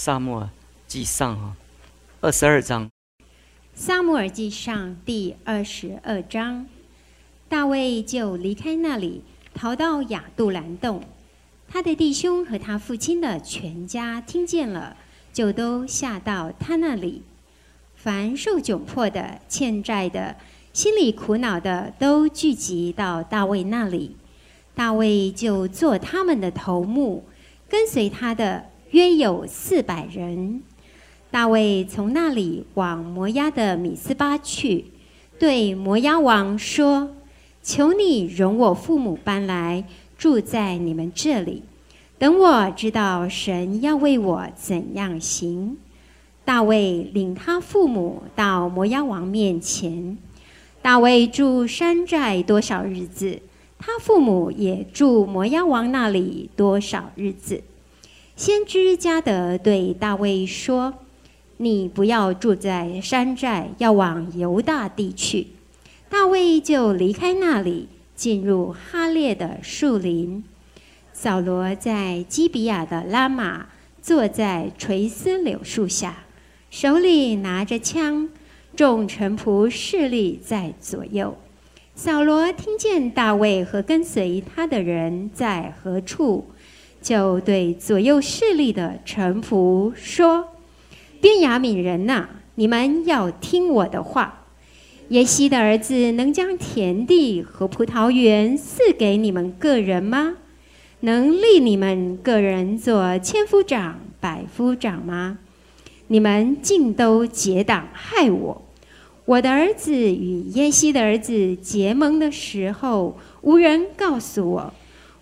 萨母尔记上哈二十二章，撒母耳记上第二十二章，大卫就离开那里，逃到亚杜兰洞。他的弟兄和他父亲的全家听见了，就都下到他那里。凡受窘迫的、欠债的、心里苦恼的，都聚集到大卫那里。大卫就做他们的头目，跟随他的约有四百人。大卫从那里往摩押的米斯巴去，对摩押王说：“求你容我父母搬来住在你们这里，等我知道神要为我怎样行。”大卫领他父母到摩押王面前。大卫住山寨多少日子，他父母也住摩押王那里多少日子。先知加德对大卫说。你不要住在山寨，要往犹大地去。大卫就离开那里，进入哈列的树林。扫罗在基比亚的拉玛坐在垂丝柳树下，手里拿着枪，众臣仆侍立在左右。扫罗听见大卫和跟随他的人在何处，就对左右势力的臣仆说。便雅悯人呐，你们要听我的话。耶西的儿子能将田地和葡萄园赐给你们个人吗？能立你们个人做千夫长、百夫长吗？你们尽都结党害我。我的儿子与耶西的儿子结盟的时候，无人告诉我。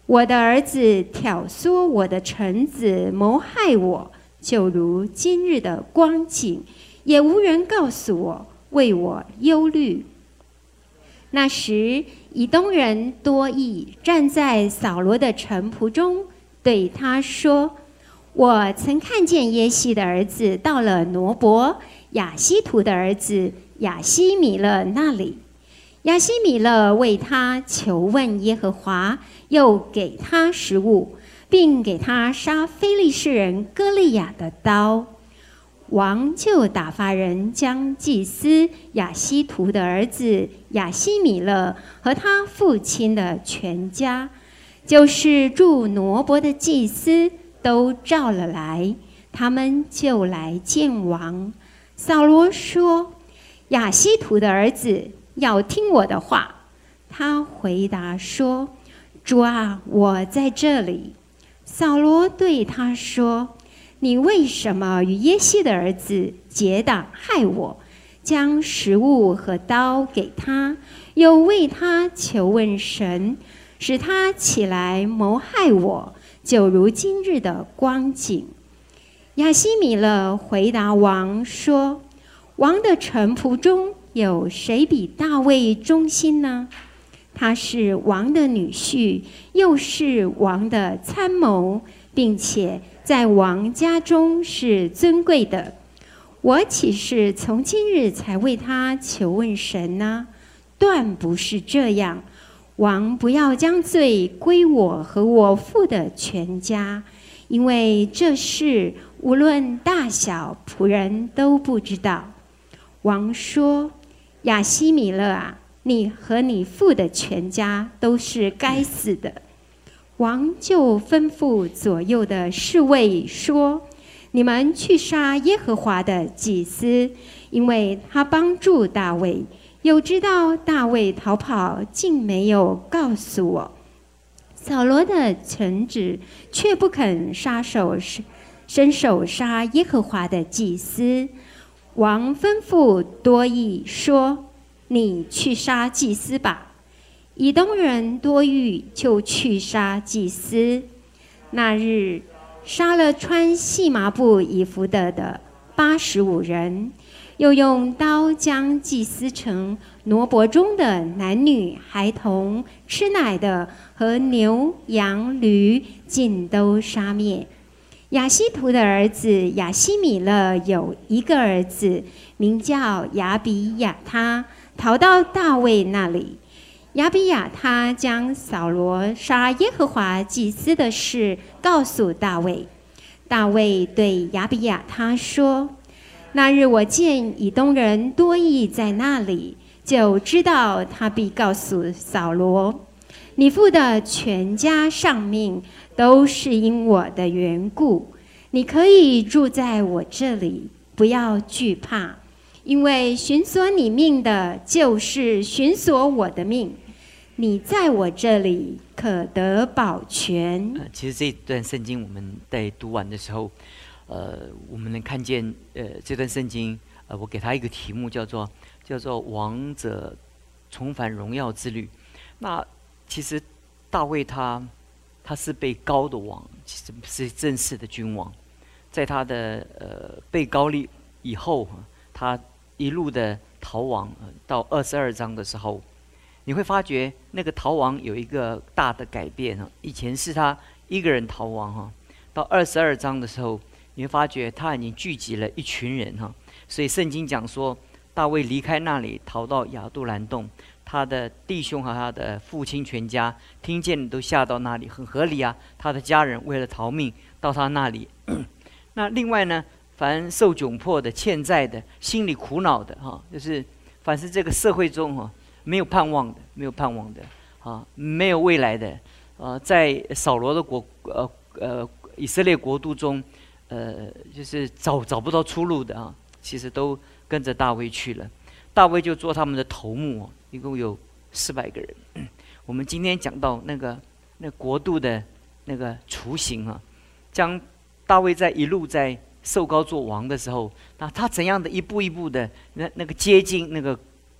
我的儿子挑唆我的臣子谋害我。就如今日的光景，也无人告诉我，为我忧虑。那时，以东人多益站在扫罗的臣仆中，对他说：“我曾看见耶西的儿子到了挪伯亚西图的儿子亚西米勒那里，亚西米勒为他求问耶和华，又给他食物。”并给他杀非利士人歌利亚的刀，王就打发人将祭司亚西图的儿子亚西米勒和他父亲的全家，就是住挪伯的祭司，都召了来。他们就来见王。扫罗说：“亚西图的儿子要听我的话。”他回答说：“主啊，我在这里。”扫罗对他说：“你为什么与耶西的儿子结党害我？将食物和刀给他，又为他求问神，使他起来谋害我，就如今日的光景。”亚西米勒回答王说：“王的臣仆中有谁比大卫忠心呢？”他是王的女婿，又是王的参谋，并且在王家中是尊贵的。我岂是从今日才为他求问神呢？断不是这样。王不要将罪归我和我父的全家，因为这事无论大小，仆人都不知道。王说：“亚西米勒啊！”你和你父的全家都是该死的。王就吩咐左右的侍卫说：“你们去杀耶和华的祭司，因为他帮助大卫，又知道大卫逃跑，竟没有告诉我。”扫罗的臣子却不肯杀手伸伸手杀耶和华的祭司。王吩咐多益说。你去杀祭司吧，以东人多欲就去杀祭司。那日杀了穿细麻布衣服的的八十五人，又用刀将祭司城挪伯中的男女孩童、吃奶的和牛羊驴尽都杀灭。亚西图的儿子亚西米勒有一个儿子，名叫亚比亚他。逃到大卫那里，亚比亚他将扫罗杀耶和华祭司的事告诉大卫。大卫对亚比亚他说：“那日我见以东人多益在那里，就知道他必告诉扫罗，你父的全家上命都是因我的缘故。你可以住在我这里，不要惧怕，因为寻索你命的，就是寻索我的命。你在我这里可得保全。”，其实这段圣经我们在读完的时候，呃，我们能看见，呃，这段圣经，呃，我给他一个题目，叫做叫做“王者重返荣耀之旅”。那其实大卫他他是被高的王，其实不是正式的君王。在他的呃被高立以后，他一路的逃亡，到二十二章的时候。你会发觉那个逃亡有一个大的改变哈，以前是他一个人逃亡哈，到二十二章的时候，你会发觉他已经聚集了一群人哈，所以圣经讲说大卫离开那里逃到亚杜兰洞，他的弟兄和他的父亲全家听见都吓到那里，很合理啊，他的家人为了逃命到他那里，那另外呢，凡受窘迫的、欠债的、心里苦恼的哈，就是凡是这个社会中哈。没有盼望的，没有盼望的，啊，没有未来的，啊，在扫罗的国，呃呃，以色列国度中，呃，就是找找不到出路的啊，其实都跟着大卫去了，大卫就做他们的头目，一共有四百个人。我们今天讲到那个那国度的那个雏形啊，将大卫在一路在受高做王的时候，那他怎样的一步一步的那那个接近那个。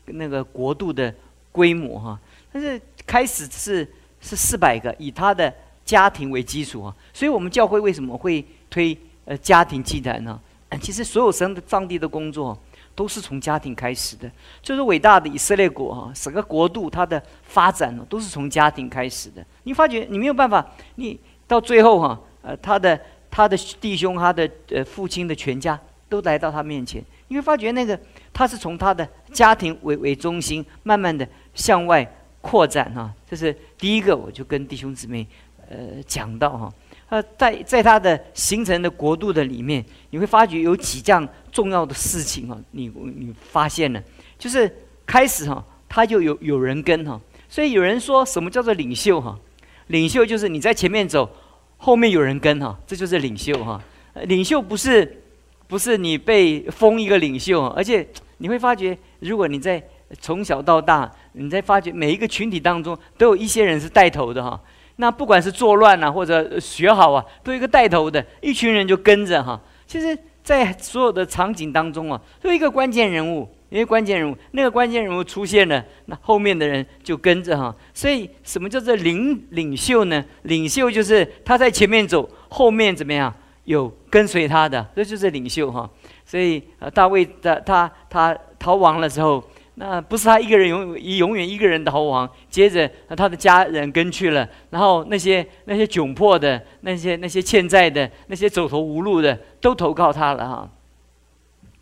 那个国度的规模哈，但是开始是是四百个，以他的家庭为基础啊，所以我们教会为什么会推呃家庭祭坛呢？其实所有神的上帝的工作都是从家庭开始的，就是伟大的以色列国哈，整个国度它的发展呢都是从家庭开始的。你发觉你没有办法，你到最后哈，呃，他的他的弟兄，他的呃父亲的全家都来到他面前，你会发觉那个。他是从他的家庭为为中心，慢慢的向外扩展哈。这是第一个，我就跟弟兄姊妹呃讲到哈。呃，在在他的形成的国度的里面，你会发觉有几样重要的事情哈。你你发现了，就是开始哈，他就有有人跟哈。所以有人说什么叫做领袖哈？领袖就是你在前面走，后面有人跟哈，这就是领袖哈。领袖不是不是你被封一个领袖，而且。你会发觉，如果你在从小到大，你在发觉每一个群体当中，都有一些人是带头的哈。那不管是作乱啊，或者学好啊，都一个带头的，一群人就跟着哈。其实，在所有的场景当中啊，都一个关键人物，一个关键人物，那个关键人物出现了，那后面的人就跟着哈。所以，什么叫做领领袖呢？领袖就是他在前面走，后面怎么样有跟随他的，这就是领袖哈。所以，呃，大卫的他他逃亡了之后，那不是他一个人永永远一个人逃亡，接着他的家人跟去了，然后那些那些窘迫的、那些那些欠债的、那些走投无路的，都投靠他了哈。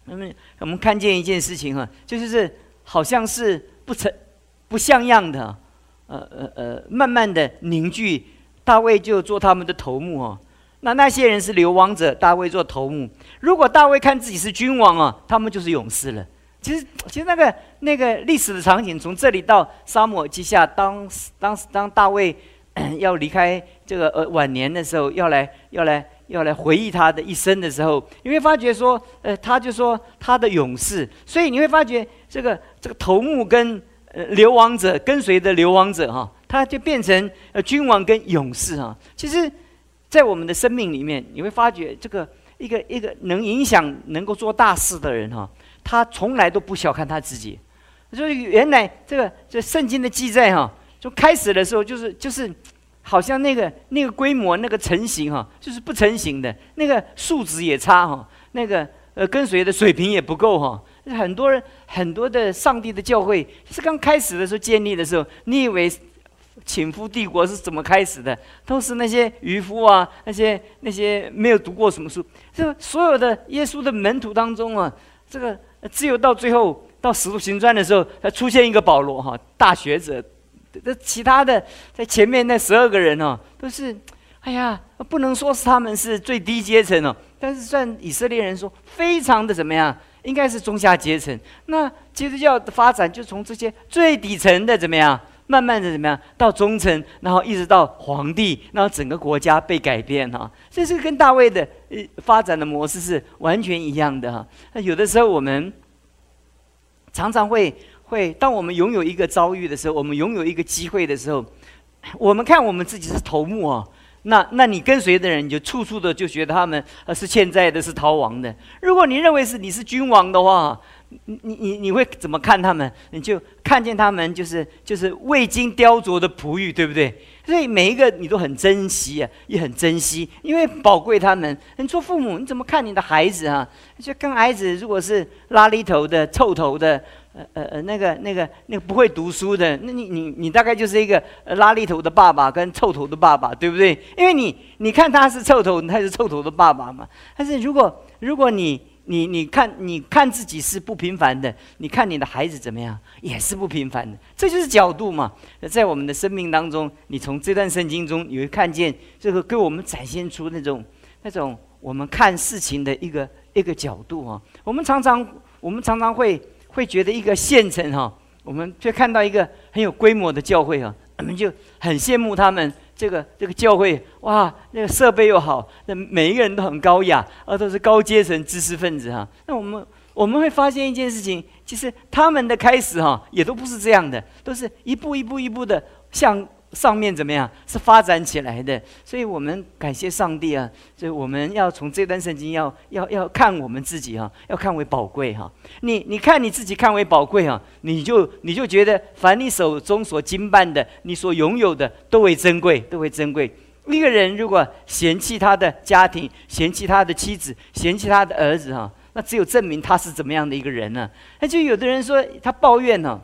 那么我们看见一件事情哈，就是是好像是不成不像样的，呃呃呃，慢慢的凝聚，大卫就做他们的头目哦。那那些人是流亡者，大卫做头目。如果大卫看自己是君王啊，他们就是勇士了。其实，其实那个那个历史的场景，从这里到沙漠之下，当当当大卫 要离开这个呃晚年的时候，要来要来要来回忆他的一生的时候，你会发觉说，呃，他就说他的勇士。所以你会发觉这个这个头目跟呃流亡者跟随的流亡者哈，他就变成呃君王跟勇士哈。其实。在我们的生命里面，你会发觉这个一个一个能影响、能够做大事的人哈，他从来都不小看他自己。就是原来这个这圣经的记载哈，就开始的时候就是就是好像那个那个规模、那个成型哈，就是不成型的，那个数值也差哈，那个呃跟随的水平也不够哈。很多人很多的上帝的教会是刚开始的时候建立的时候，你以为？请夫帝国是怎么开始的？都是那些渔夫啊，那些那些没有读过什么书。这所有的耶稣的门徒当中啊，这个只有到最后到使徒行传的时候，才出现一个保罗哈，大学者。这其他的在前面那十二个人哦，都是哎呀，不能说是他们是最低阶层哦，但是算以色列人说，非常的怎么样？应该是中下阶层。那基督教的发展就从这些最底层的怎么样，慢慢的怎么样到中层，然后一直到皇帝，然后整个国家被改变哈。这是跟大卫的呃发展的模式是完全一样的哈。那有的时候我们常常会会，当我们拥有一个遭遇的时候，我们拥有一个机会的时候，我们看我们自己是头目啊。那，那你跟随的人，就处处的就觉得他们呃是欠债的，是逃亡的。如果你认为是你是君王的话，你你你会怎么看他们？你就看见他们就是就是未经雕琢的璞玉，对不对？所以每一个你都很珍惜啊，也很珍惜，因为宝贵他们。你做父母，你怎么看你的孩子啊？就跟孩子如果是拉里头的、臭头的。呃呃呃，那个那个那个不会读书的，那你你你大概就是一个拉力头的爸爸跟臭头的爸爸，对不对？因为你你看他是臭头，他是臭头的爸爸嘛。但是如果如果你你你看你看自己是不平凡的，你看你的孩子怎么样，也是不平凡的。这就是角度嘛。在我们的生命当中，你从这段圣经中，你会看见这个给我们展现出那种那种我们看事情的一个一个角度啊。我们常常我们常常会。会觉得一个县城哈，我们却看到一个很有规模的教会哈，我们就很羡慕他们这个这个教会哇，那个设备又好，那每一个人都很高雅，而都是高阶层知识分子哈。那我们我们会发现一件事情，其实他们的开始哈，也都不是这样的，都是一步一步一步的向。上面怎么样是发展起来的？所以我们感谢上帝啊！所以我们要从这段圣经要要要看我们自己哈，要看为宝贵哈。你你看你自己看为宝贵哈，你就你就觉得凡你手中所经办的，你所拥有的都为珍贵，都为珍贵。一个人如果嫌弃他的家庭，嫌弃他的妻子，嫌弃他的儿子哈，那只有证明他是怎么样的一个人呢？那就有的人说他抱怨呢，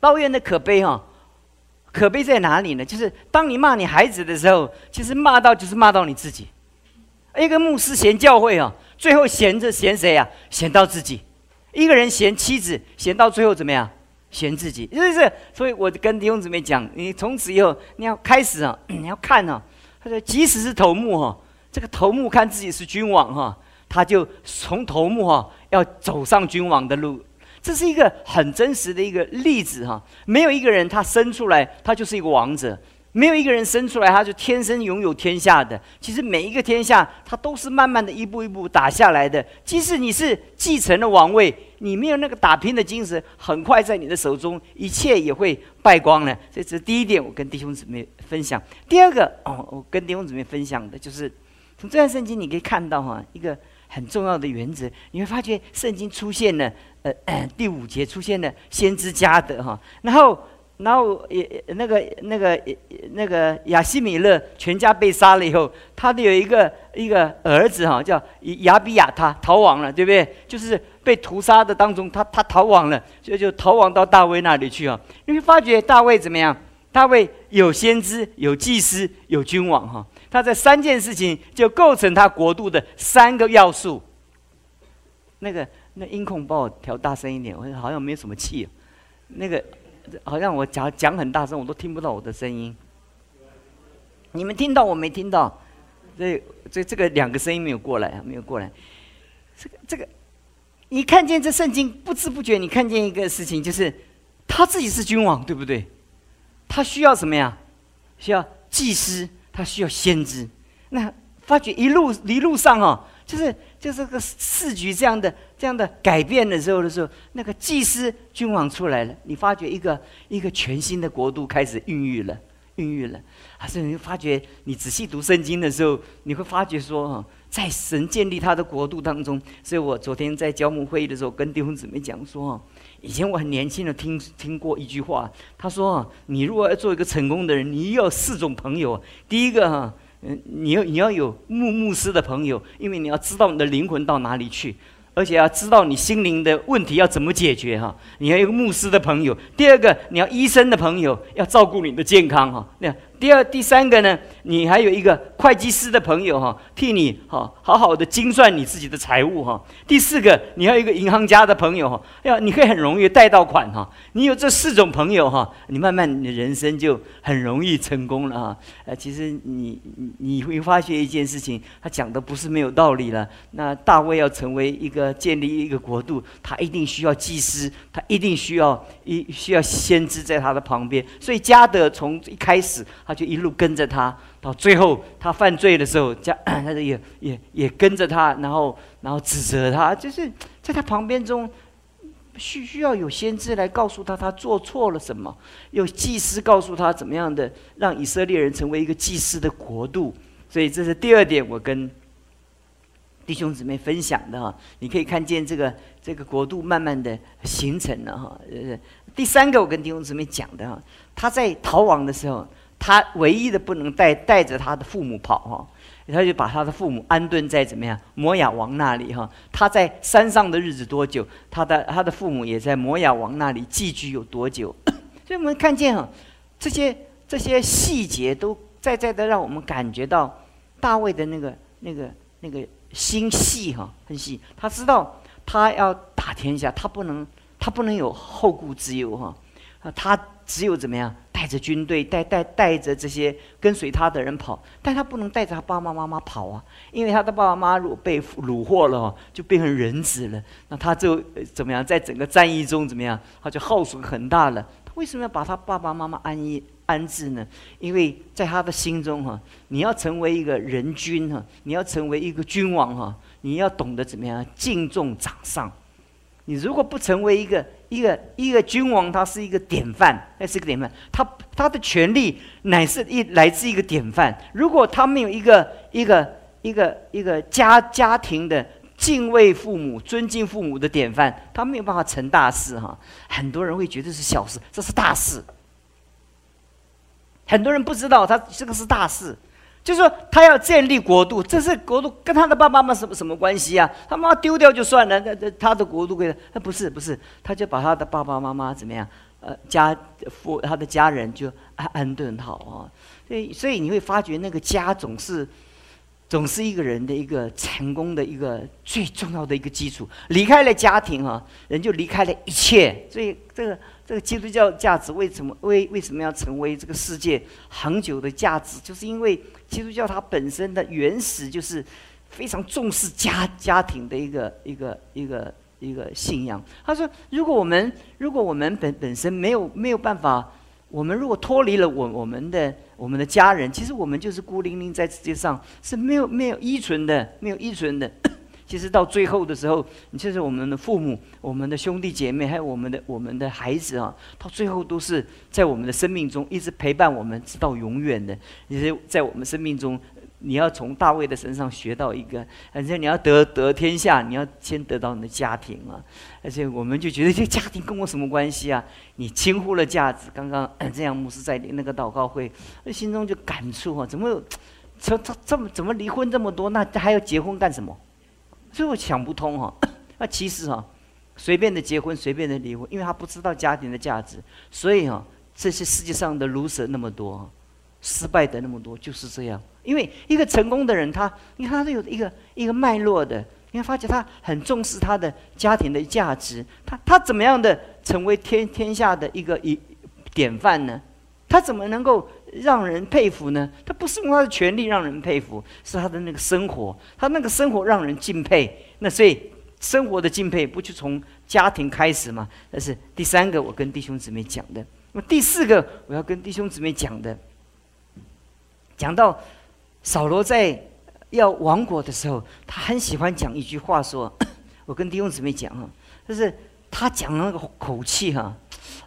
抱怨的可悲哈。可悲在哪里呢？就是当你骂你孩子的时候，其实骂到就是骂到你自己。一个牧师嫌教会啊，最后嫌着嫌谁啊？嫌到自己。一个人嫌妻子，嫌到最后怎么样？嫌自己。是不是？所以我跟弟兄姊妹讲，你从此以后你要开始啊，你要看啊。他说，即使是头目哈，这个头目看自己是君王哈，他就从头目哈要走上君王的路。这是一个很真实的一个例子哈，没有一个人他生出来他就是一个王者，没有一个人生出来他就天生拥有天下的。其实每一个天下，他都是慢慢的一步一步打下来的。即使你是继承了王位，你没有那个打拼的精神，很快在你的手中一切也会败光了。这是第一点，我跟弟兄姊妹分享。第二个哦，我跟弟兄姊妹分享的就是从这段圣经你可以看到哈，一个很重要的原则，你会发觉圣经出现了。呃，第五节出现了先知加德哈，然后，然后也那个那个那个亚西米勒全家被杀了以后，他的有一个一个儿子哈，叫亚比亚他逃亡了，对不对？就是被屠杀的当中，他他逃亡了，所以就逃亡到大卫那里去啊。你会发觉大卫怎么样？大卫有先知，有祭司，有君王哈。他这三件事情就构成他国度的三个要素。那个。那音控帮我调大声一点，我好像没有什么气。那个好像我讲讲很大声，我都听不到我的声音。你们听到我没听到？这这这个两个声音没有过来，没有过来。这个这个，你看见这圣经不知不觉，你看见一个事情，就是他自己是君王，对不对？他需要什么呀？需要祭司，他需要先知。那发觉一路一路上哦，就是。就是个市局这样的这样的改变的时候的时候，那个祭司君王出来了，你发觉一个一个全新的国度开始孕育了，孕育了。还是你发觉，你仔细读圣经的时候，你会发觉说，哈，在神建立他的国度当中。所以我昨天在教牧会议的时候，跟弟兄姊妹讲说，以前我很年轻的听听过一句话，他说，你如果要做一个成功的人，你要四种朋友，第一个哈。嗯，你要你要有牧牧师的朋友，因为你要知道你的灵魂到哪里去，而且要知道你心灵的问题要怎么解决哈。你要有个牧师的朋友。第二个，你要医生的朋友，要照顾你的健康哈。那第二、第三个呢，你还有一个会计师的朋友哈，替你哈好好的精算你自己的财务哈。第四个，你还有一个银行家的朋友哈，要你可以很容易贷到款哈。你有这四种朋友哈，你慢慢你的人生就很容易成功了哈。呃，其实你你会发现一件事情，他讲的不是没有道理了。那大卫要成为一个建立一个国度，他一定需要祭司，他一定需要一需要先知在他的旁边。所以加德从一开始。他就一路跟着他，到最后他犯罪的时候，家 他就也也也跟着他，然后然后指责他，就是在他旁边中需需要有先知来告诉他他做错了什么，有祭司告诉他怎么样的让以色列人成为一个祭司的国度。所以这是第二点，我跟弟兄姊妹分享的哈。你可以看见这个这个国度慢慢的形成了哈。呃，第三个我跟弟兄姊妹讲的哈，他在逃亡的时候。他唯一的不能带带着他的父母跑哈，他就把他的父母安顿在怎么样摩亚王那里哈。他在山上的日子多久，他的他的父母也在摩亚王那里寄居有多久。所以我们看见哈，这些这些细节都在在的让我们感觉到大卫的那个那个那个心细哈，很细。他知道他要打天下，他不能他不能有后顾之忧哈，啊，他只有怎么样？带着军队，带带带着这些跟随他的人跑，但他不能带着他爸爸妈妈跑啊，因为他的爸爸妈妈如果被虏获了，就变成人质了。那他就怎么样，在整个战役中怎么样，他就耗损很大了。他为什么要把他爸爸妈妈安逸安置呢？因为在他的心中哈，你要成为一个人君哈，你要成为一个君王哈，你要懂得怎么样敬重长上。你如果不成为一个一个一个君王，他是一个典范，那是一个典范。他他的权利乃是一来自一个典范。如果他没有一个一个一个一个家家庭的敬畏父母、尊敬父母的典范，他没有办法成大事哈。很多人会觉得是小事，这是大事。很多人不知道，他这个是大事。就是说，他要建立国度，这是国度跟他的爸爸妈妈什么什么关系啊？他妈丢掉就算了，那那他的国度归他？那不是不是，他就把他的爸爸妈妈怎么样？呃，家父他的家人就安安顿好啊。所以所以你会发觉，那个家总是总是一个人的一个成功的一个最重要的一个基础。离开了家庭啊，人就离开了一切。所以这个。这个基督教价值为什么为为什么要成为这个世界恒久的价值？就是因为基督教它本身的原始就是非常重视家家庭的一个一个一个一个信仰。他说，如果我们如果我们本本身没有没有办法，我们如果脱离了我我们的我们的家人，其实我们就是孤零零在世界上是没有没有依存的，没有依存的。其实到最后的时候，你就是我们的父母、我们的兄弟姐妹，还有我们的我们的孩子啊，到最后都是在我们的生命中一直陪伴我们，直到永远的。也是在我们生命中，你要从大卫的身上学到一个，而且你要得得天下，你要先得到你的家庭啊。而且我们就觉得这家庭跟我什么关系啊？你轻忽了价值。刚刚 这样牧师在那个祷告会，心中就感触啊，怎么这这这么怎么离婚这么多？那还要结婚干什么？所以我想不通哈，那其实哈，随便的结婚，随便的离婚，因为他不知道家庭的价值，所以哈，这些世界上的卢蛇那么多，失败的那么多，就是这样。因为一个成功的人，他你看他是有一个一个脉络的，你看发觉他很重视他的家庭的价值，他他怎么样的成为天天下的一个一典范呢？他怎么能够？让人佩服呢？他不是用他的权力让人佩服，是他的那个生活，他那个生活让人敬佩。那所以生活的敬佩不就从家庭开始吗？那是第三个我跟弟兄姊妹讲的。那么第四个我要跟弟兄姊妹讲的，讲到扫罗在要亡国的时候，他很喜欢讲一句话，说 我跟弟兄姊妹讲哈，就是他讲那个口气哈，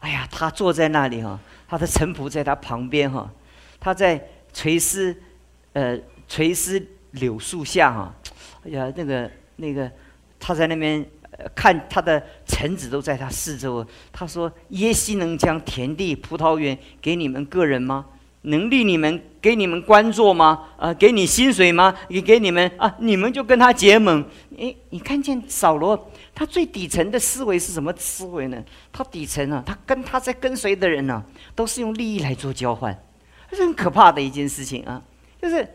哎呀，他坐在那里哈。他的臣仆在他旁边哈，他在垂丝，呃，垂丝柳树下哈，哎呀，那个那个，他在那边看他的臣子都在他四周。他说：“耶西能将田地、葡萄园给你们个人吗？能立你们给你们官做吗？啊，给你薪水吗？也给你们啊？你们就跟他结盟？诶，你看见扫罗？”他最底层的思维是什么思维呢？他底层啊，他跟他在跟随的人呢，都是用利益来做交换，这是很可怕的一件事情啊！就是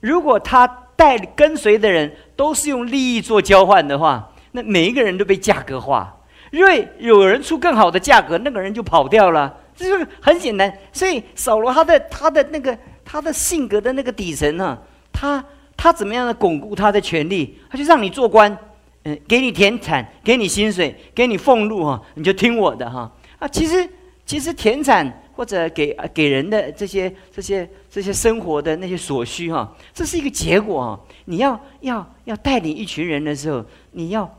如果他带跟随的人都是用利益做交换的话，那每一个人都被价格化，因为有人出更好的价格，那个人就跑掉了。这就是很简单。所以扫罗他的他的那个他的性格的那个底层呢，他他怎么样的巩固他的权利？他就让你做官，嗯，给你田产，给你薪水，给你俸禄哈，你就听我的哈啊！其实其实田产。或者给给人的这些这些这些生活的那些所需哈，这是一个结果啊！你要要要带领一群人的时候，你要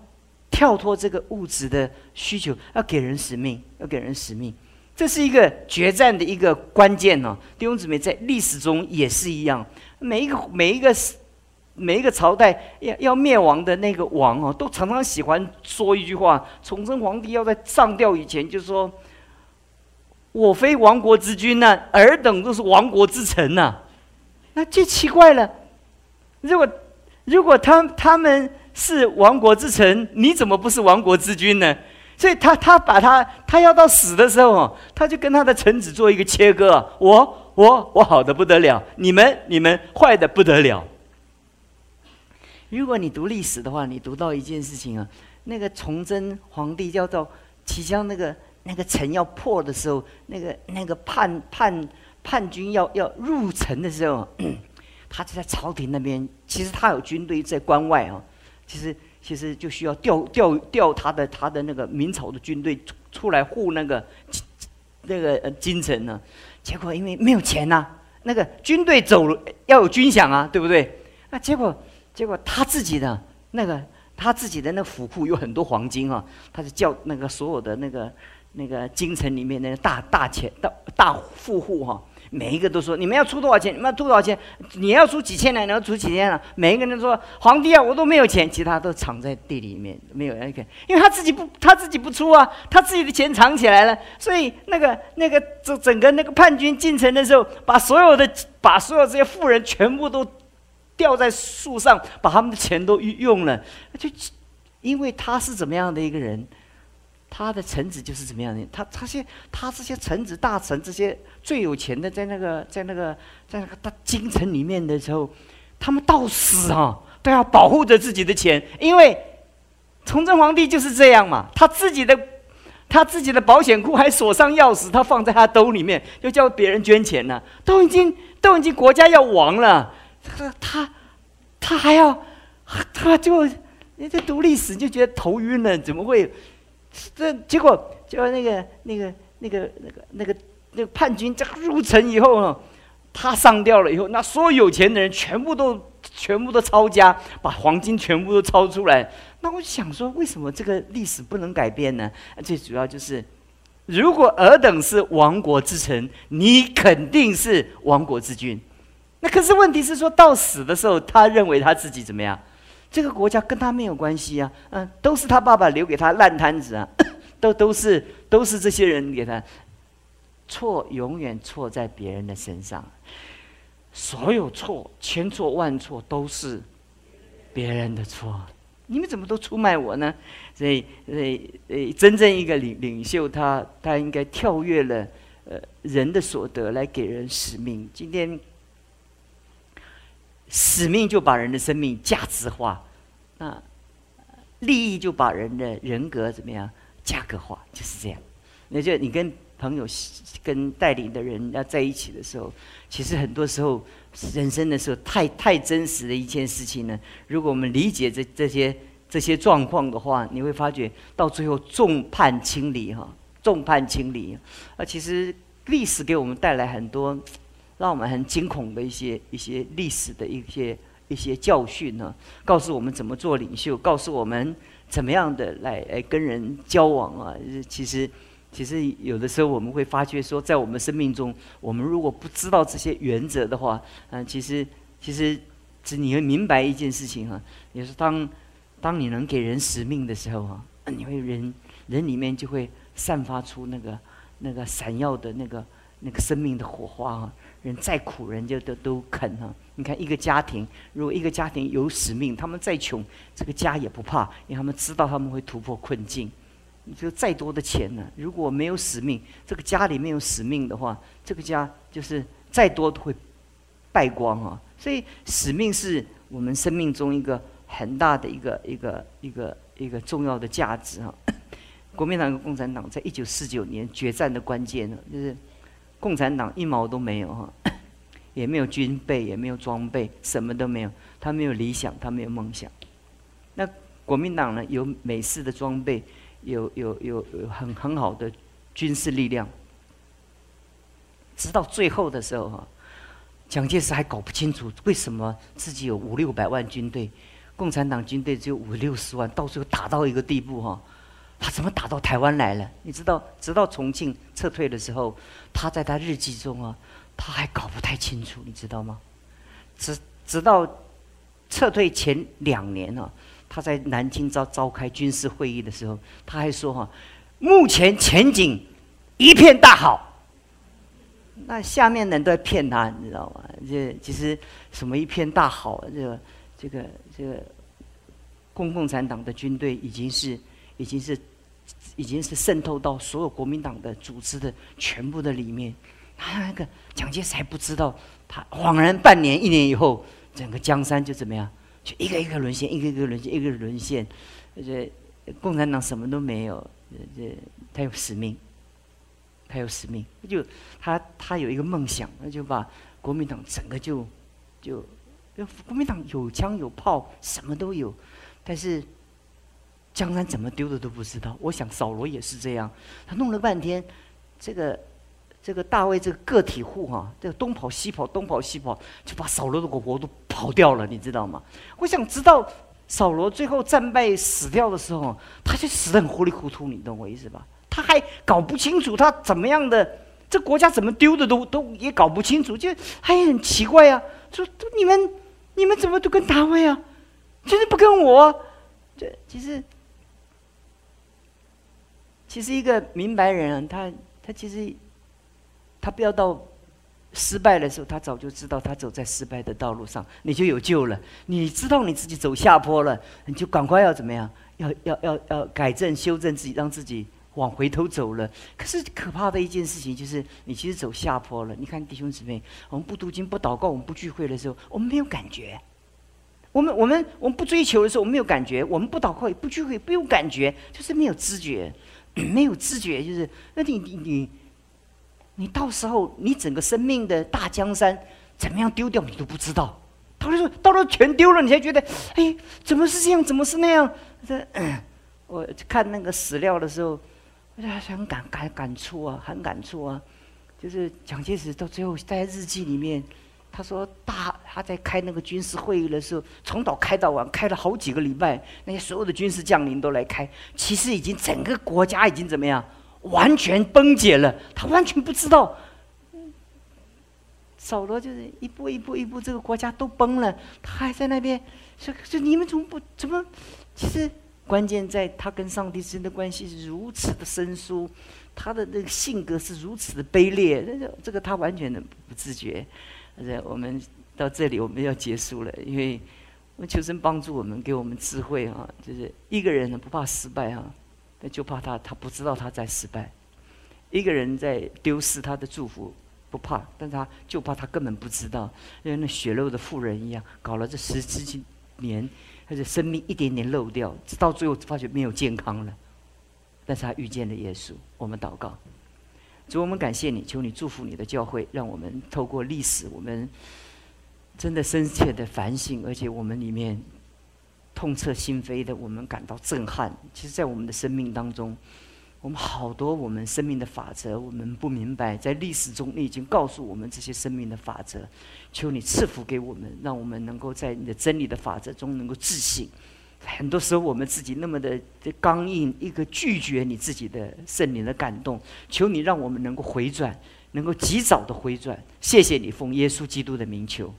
跳脱这个物质的需求，要给人使命，要给人使命，这是一个决战的一个关键哦。弟兄姊妹，在历史中也是一样，每一个每一个每一个朝代要要灭亡的那个王哦，都常常喜欢说一句话：崇祯皇帝要在上吊以前就说。我非亡国之君呐，尔等都是亡国之臣呐，那就奇怪了。如果如果他他们是亡国之臣，你怎么不是亡国之君呢？所以他他把他他要到死的时候，他就跟他的臣子做一个切割。我我我好的不得了，你们你们坏的不得了。如果你读历史的话，你读到一件事情啊，那个崇祯皇帝叫做即将那个。那个城要破的时候，那个那个叛叛叛军要要入城的时候，他就在朝廷那边。其实他有军队在关外啊，其实其实就需要调调调他的他的那个明朝的军队出出来护那个那个京城呢。结果因为没有钱呐，那个军队走要有军饷啊，对不对？那结果结果他自己的那个他自己的那府库有很多黄金啊，他就叫那个所有的那个。那个京城里面那个大大钱大大富户哈，每一个都说你们要出多少钱？你们要出多少钱？你要出几千两，你要出几千两？每一个人都说皇帝啊，我都没有钱，其他都藏在地里面，没有人给，因为他自己不他自己不出啊，他自己的钱藏起来了，所以那个那个整整个那个叛军进城的时候，把所有的把所有这些富人全部都吊在树上，把他们的钱都用了，就因为他是怎么样的一个人？他的臣子就是怎么样的？他他些他这些臣子大臣这些最有钱的，在那个在那个在那个大京城里面的时候，他们到死啊都要保护着自己的钱，因为崇祯皇帝就是这样嘛。他自己的他自己的保险库还锁上钥匙，他放在他兜里面，就叫别人捐钱呢。都已经都已经国家要亡了，他他他还要他就你这读历史就觉得头晕了，怎么会？这结果，结果那个、那个、那个、那个、那个、那个叛军这入城以后呢，他上吊了以后，那所有有钱的人全部都、全部都抄家，把黄金全部都抄出来。那我想说，为什么这个历史不能改变呢？最主要就是，如果尔等是亡国之臣，你肯定是亡国之君。那可是问题是说到死的时候，他认为他自己怎么样？这个国家跟他没有关系啊，嗯，都是他爸爸留给他烂摊子啊，都都是都是这些人给他错，永远错在别人的身上，所有错千错万错都是别人的错，你们怎么都出卖我呢？所以，所以，呃，真正一个领领袖，他他应该跳跃了，呃，人的所得来给人使命。今天。使命就把人的生命价值化，那利益就把人的人格怎么样价格化，就是这样。那就你跟朋友、跟带领的人要在一起的时候，其实很多时候人生的时候太太真实的一件事情呢。如果我们理解这这些这些状况的话，你会发觉到最后众叛亲离哈，众叛亲离啊。其实历史给我们带来很多。让我们很惊恐的一些一些历史的一些一些教训呢，告诉我们怎么做领袖，告诉我们怎么样的来来跟人交往啊。其实，其实有的时候我们会发觉说，在我们生命中，我们如果不知道这些原则的话，嗯，其实其实，只你会明白一件事情哈，也是当当你能给人使命的时候啊，你会人人里面就会散发出那个那个闪耀的那个那个生命的火花啊。人再苦，人家都都肯哈。你看一个家庭，如果一个家庭有使命，他们再穷，这个家也不怕，因为他们知道他们会突破困境。你就再多的钱呢，如果没有使命，这个家里没有使命的话，这个家就是再多都会败光啊。所以使命是我们生命中一个很大的一个一个一个一个重要的价值啊。国民党跟共产党在一九四九年决战的关键呢，就是共产党一毛都没有哈，也没有军备，也没有装备，什么都没有，他没有理想，他没有梦想。那国民党呢，有美式的装备。有有有有很很好的军事力量，直到最后的时候哈，蒋介石还搞不清楚为什么自己有五六百万军队，共产党军队只有五六十万，到最后打到一个地步哈，他怎么打到台湾来了？你知道，直到重庆撤退的时候，他在他日记中啊，他还搞不太清楚，你知道吗？直直到撤退前两年啊。他在南京召召开军事会议的时候，他还说：“哈，目前前景一片大好。”那下面人都在骗他，你知道吗？这其实什么一片大好？这个这个这个，共共产党的军队已经是已经是已经是渗透到所有国民党的组织的全部的里面。他那个蒋介石还不知道，他恍然半年一年以后，整个江山就怎么样？就一个一个沦陷，一个一个沦陷，一个沦陷。而且共产党什么都没有，这他有使命，他有使命，就他他有一个梦想，那就把国民党整个就就，国民党有枪有炮，什么都有，但是江山怎么丢的都不知道。我想扫罗也是这样，他弄了半天，这个。这个大卫这个个体户哈，这个东跑西跑，东跑西跑，就把扫罗的国国都跑掉了，你知道吗？我想知道扫罗最后战败死掉的时候，他就死的很糊里糊涂，你懂我意思吧？他还搞不清楚他怎么样的，这国家怎么丢的都都也搞不清楚，就还很奇怪啊！说你们你们怎么都跟大卫啊？就是不跟我？这其实其实一个明白人，他他其实。他不要到失败的时候，他早就知道他走在失败的道路上，你就有救了。你知道你自己走下坡了，你就赶快要怎么样？要要要要改正、修正自己，让自己往回头走了。可是可怕的一件事情就是，你其实走下坡了。你看弟兄姊妹，我们不读经、不祷告、我们不聚会的时候，我们没有感觉；我们我们我们不追求的时候，我们没有感觉；我们不祷告、不聚会，不用感觉，就是没有知觉，没有知觉，就是那你你你。你到时候，你整个生命的大江山怎么样丢掉，你都不知道。他就说，到时候全丢了，你才觉得，哎，怎么是这样？怎么是那样？这，我看那个史料的时候，我就很感感感触啊，很感触啊。就是蒋介石到最后在日记里面，他说大他在开那个军事会议的时候，从早开到晚，开了好几个礼拜，那些所有的军事将领都来开，其实已经整个国家已经怎么样？完全崩解了，他完全不知道。扫罗就是一步一步一步，这个国家都崩了，他还在那边说：“说你们怎么不怎么？”其实关键在他跟上帝之间的关系是如此的生疏，他的那个性格是如此的卑劣，这这个他完全的不自觉。而且我们到这里我们要结束了，因为我求神帮助我们，给我们智慧啊！就是一个人呢不怕失败啊。就怕他，他不知道他在失败。一个人在丢失他的祝福，不怕，但他就怕他根本不知道，因为那血肉的妇人一样，搞了这十几年，他的生命一点点漏掉，直到最后发觉没有健康了。但是他遇见了耶稣，我们祷告，主，我们感谢你，求你祝福你的教会，让我们透过历史，我们真的深切的反省，而且我们里面。痛彻心扉的，我们感到震撼。其实，在我们的生命当中，我们好多我们生命的法则，我们不明白。在历史中，你已经告诉我们这些生命的法则。求你赐福给我们，让我们能够在你的真理的法则中能够自信。很多时候，我们自己那么的刚硬，一个拒绝你自己的圣灵的感动。求你让我们能够回转，能够及早的回转。谢谢你，奉耶稣基督的名求。